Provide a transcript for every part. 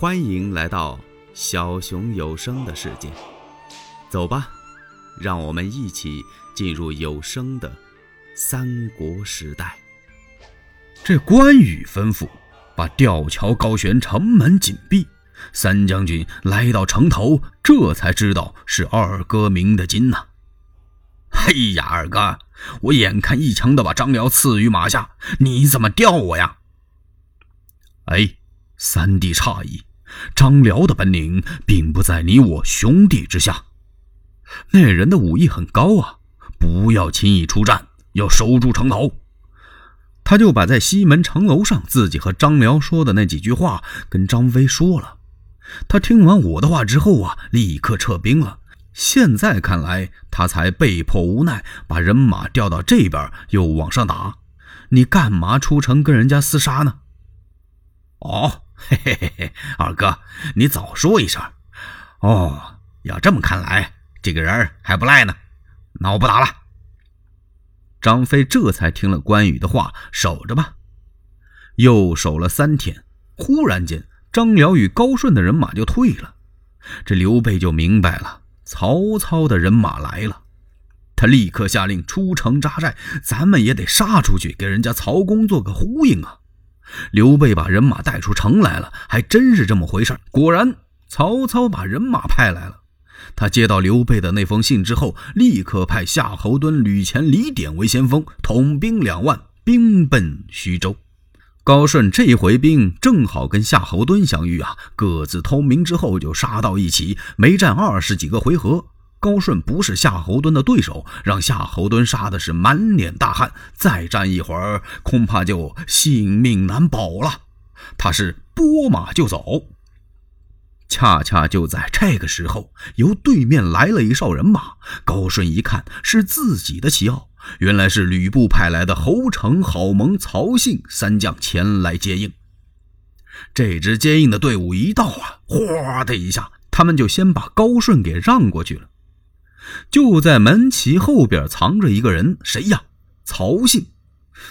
欢迎来到小熊有声的世界，走吧，让我们一起进入有声的三国时代。这关羽吩咐把吊桥高悬，城门紧闭。三将军来到城头，这才知道是二哥鸣的金呐。嘿呀，二哥，我眼看一枪的把张辽刺于马下，你怎么吊我呀？哎，三弟诧异。张辽的本领并不在你我兄弟之下，那人的武艺很高啊！不要轻易出战，要守住城头。他就把在西门城楼上自己和张辽说的那几句话跟张飞说了。他听完我的话之后啊，立刻撤兵了。现在看来，他才被迫无奈，把人马调到这边，又往上打。你干嘛出城跟人家厮杀呢？哦。嘿嘿嘿嘿，二哥，你早说一声。哦，要这么看来，这个人还不赖呢。那我不打了。张飞这才听了关羽的话，守着吧。又守了三天，忽然间，张辽与高顺的人马就退了。这刘备就明白了，曹操的人马来了。他立刻下令出城扎寨，咱们也得杀出去，给人家曹公做个呼应啊。刘备把人马带出城来了，还真是这么回事果然，曹操把人马派来了。他接到刘备的那封信之后，立刻派夏侯惇、吕虔、李典为先锋，统兵两万，兵奔徐州。高顺这回兵正好跟夏侯惇相遇啊，各自通明之后就杀到一起，没战二十几个回合。高顺不是夏侯惇的对手，让夏侯惇杀的是满脸大汗。再战一会儿，恐怕就性命难保了。他是拨马就走。恰恰就在这个时候，由对面来了一哨人马。高顺一看是自己的旗号，原来是吕布派来的侯成、郝萌、曹信三将前来接应。这支接应的队伍一到啊，哗的一下，他们就先把高顺给让过去了。就在门旗后边藏着一个人，谁呀？曹信。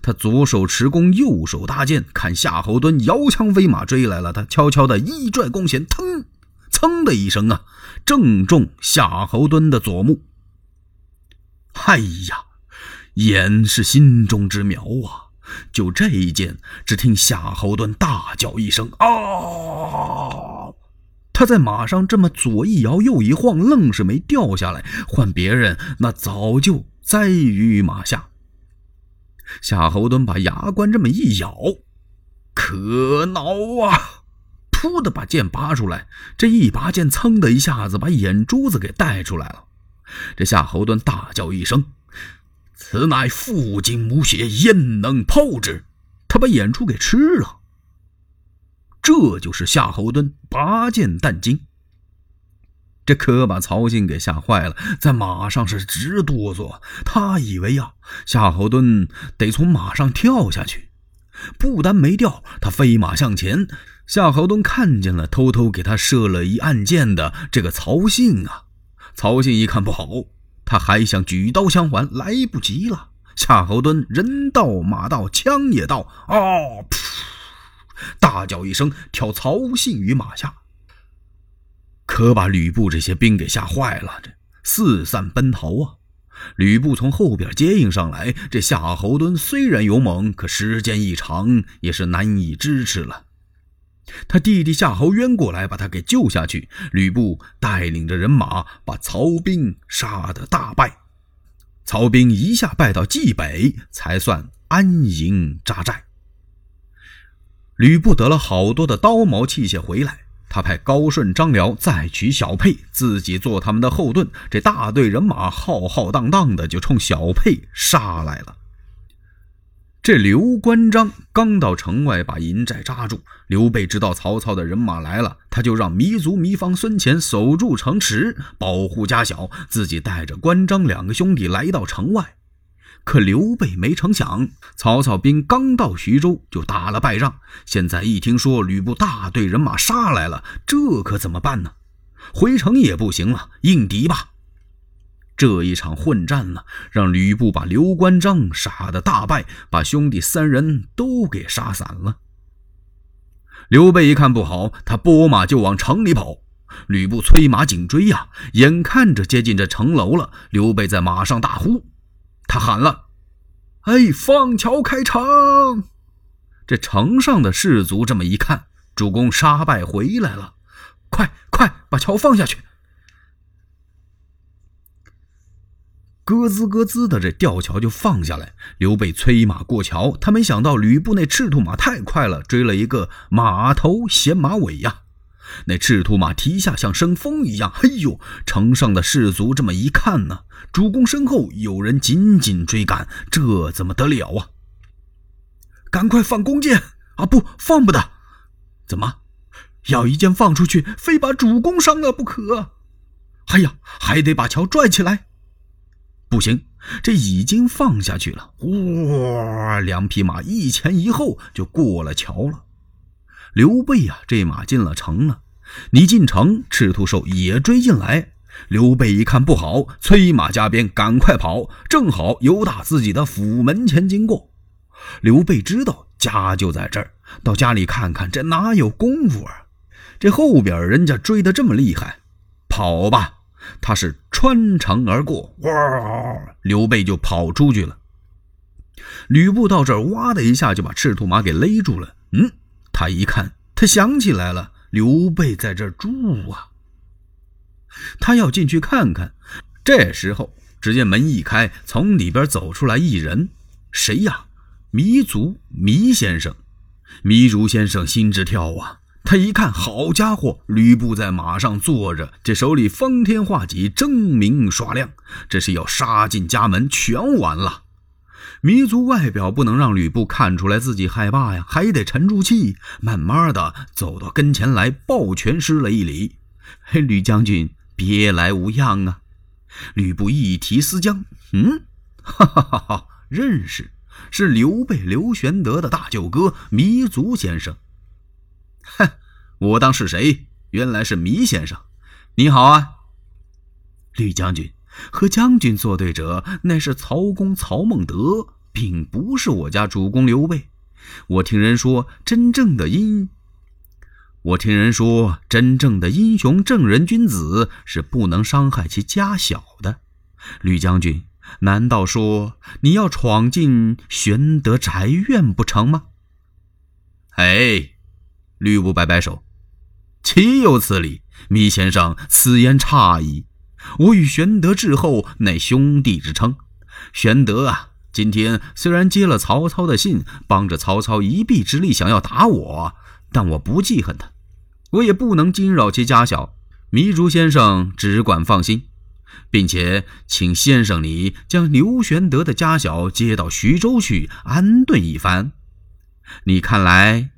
他左手持弓，右手搭箭，看夏侯惇摇枪飞马追来了，他悄悄的一拽弓弦，腾，噌的一声啊，正中夏侯惇的左目。哎呀，眼是心中之苗啊！就这一箭，只听夏侯惇大叫一声：“啊！”他在马上这么左一摇右一晃，愣是没掉下来。换别人，那早就栽于马下。夏侯惇把牙关这么一咬，可恼啊！噗的把剑拔出来，这一拔剑，噌的一下子把眼珠子给带出来了。这夏侯惇大叫一声：“此乃父精母血，焉能抛之？”他把眼珠给吃了。这就是夏侯惇拔剑啖精，这可把曹信给吓坏了，在马上是直哆嗦。他以为呀，夏侯惇得从马上跳下去，不但没掉，他飞马向前。夏侯惇看见了，偷偷给他射了一暗箭的这个曹信啊。曹信一看不好，他还想举刀相还，来不及了。夏侯惇人到马到，枪也到，啊！噗。大叫一声，挑曹信于马下，可把吕布这些兵给吓坏了，这四散奔逃啊！吕布从后边接应上来，这夏侯惇虽然勇猛，可时间一长也是难以支持了。他弟弟夏侯渊过来把他给救下去，吕布带领着人马把曹兵杀得大败，曹兵一下败到冀北，才算安营扎寨。吕布得了好多的刀矛器械回来，他派高顺、张辽再取小沛，自己做他们的后盾。这大队人马浩浩荡荡的就冲小沛杀来了。这刘关张刚到城外，把营寨扎住。刘备知道曹操的人马来了，他就让糜竺、糜芳、孙乾守住城池，保护家小，自己带着关张两个兄弟来到城外。可刘备没成想，曹操兵刚到徐州就打了败仗。现在一听说吕布大队人马杀来了，这可怎么办呢？回城也不行了，应敌吧。这一场混战呢，让吕布把刘关张杀得大败，把兄弟三人都给杀散了。刘备一看不好，他拨马就往城里跑。吕布催马紧追呀，眼看着接近这城楼了，刘备在马上大呼，他喊了：“哎，放桥开城！”这城上的士卒这么一看，主公杀败回来了，快快把桥放下去！咯吱咯吱的，这吊桥就放下来。刘备催马过桥，他没想到吕布那赤兔马太快了，追了一个马头衔马尾呀。那赤兔马蹄下像生风一样，嘿呦！城上的士卒这么一看呢，主公身后有人紧紧追赶，这怎么得了啊？赶快放弓箭啊！不放不得！怎么，要一箭放出去，非把主公伤了不可？哎呀，还得把桥拽起来。不行，这已经放下去了。哇，两匹马一前一后就过了桥了。刘备呀，这马进了城了。你进城，赤兔兽也追进来。刘备一看不好，催马加鞭，赶快跑。正好由打自己的府门前经过。刘备知道家就在这儿，到家里看看，这哪有功夫啊？这后边人家追得这么厉害，跑吧！他是穿城而过，哇！刘备就跑出去了。吕布到这儿，哇的一下就把赤兔马给勒住了。嗯，他一看，他想起来了，刘备在这住啊。他要进去看看。这时候，只见门一开，从里边走出来一人，谁呀？糜竺，糜先生。糜竺先生心直跳啊。他一看，好家伙，吕布在马上坐着，这手里方天画戟，铮明刷亮，这是要杀进家门，全完了。糜竺外表不能让吕布看出来自己害怕呀，还得沉住气，慢慢的走到跟前来，抱拳施了一礼：“嘿 吕将军，别来无恙啊！”吕布一提思江，嗯，哈哈哈哈，认识，是刘备刘玄德的大舅哥糜竺先生。哼，我当是谁？原来是糜先生，你好啊，吕将军。和将军作对者，乃是曹公曹孟德，并不是我家主公刘备。我听人说，真正的英，我听人说，真正的英雄正人君子是不能伤害其家小的。吕将军，难道说你要闯进玄德宅院不成吗？哎。吕布摆摆手：“岂有此理！糜先生，此言差矣。我与玄德至后，乃兄弟之称。玄德啊，今天虽然接了曹操的信，帮着曹操一臂之力，想要打我，但我不记恨他，我也不能惊扰其家小。糜竺先生只管放心，并且请先生你将刘玄德的家小接到徐州去安顿一番。你看来……”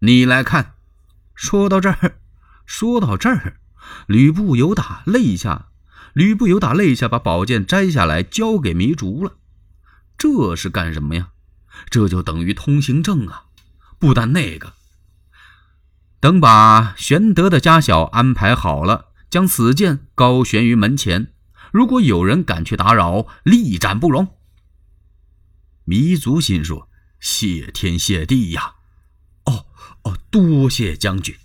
你来看，说到这儿，说到这儿，吕布有打肋下，吕布有打肋下，把宝剑摘下来交给糜竺了。这是干什么呀？这就等于通行证啊！不但那个，等把玄德的家小安排好了，将此剑高悬于门前，如果有人敢去打扰，立斩不容。糜竺心说：谢天谢地呀！哦哦，多谢将军，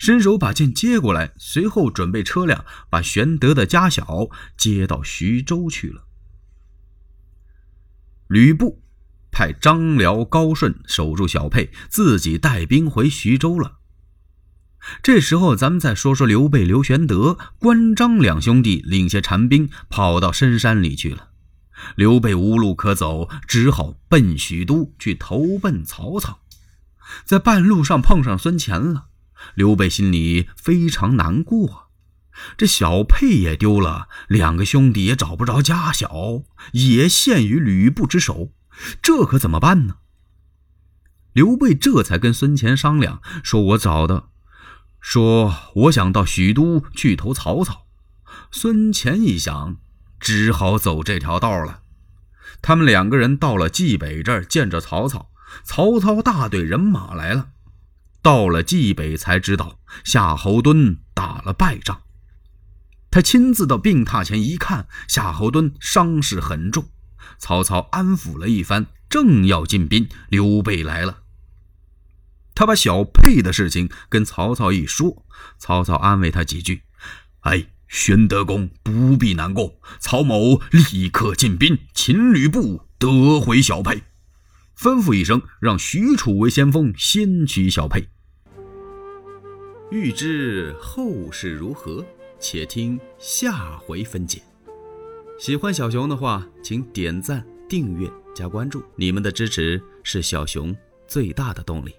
伸手把剑接过来，随后准备车辆，把玄德的家小接到徐州去了。吕布派张辽、高顺守住小沛，自己带兵回徐州了。这时候，咱们再说说刘备、刘玄德、关张两兄弟领些残兵跑到深山里去了。刘备无路可走，只好奔许都去投奔曹操。在半路上碰上孙乾了，刘备心里非常难过。这小沛也丢了，两个兄弟也找不着家小，也陷于吕布之手，这可怎么办呢？刘备这才跟孙乾商量，说：“我找的，说我想到许都去投曹操。”孙乾一想，只好走这条道了。他们两个人到了冀北这儿，见着曹操。曹操大队人马来了，到了冀北才知道夏侯惇打了败仗。他亲自到病榻前一看，夏侯惇伤势很重。曹操安抚了一番，正要进兵，刘备来了。他把小沛的事情跟曹操一说，曹操安慰他几句：“哎，玄德公不必难过，曹某立刻进兵擒吕布，得回小沛。”吩咐一声，让许褚为先锋，先取小沛。欲知后事如何，且听下回分解。喜欢小熊的话，请点赞、订阅、加关注，你们的支持是小熊最大的动力。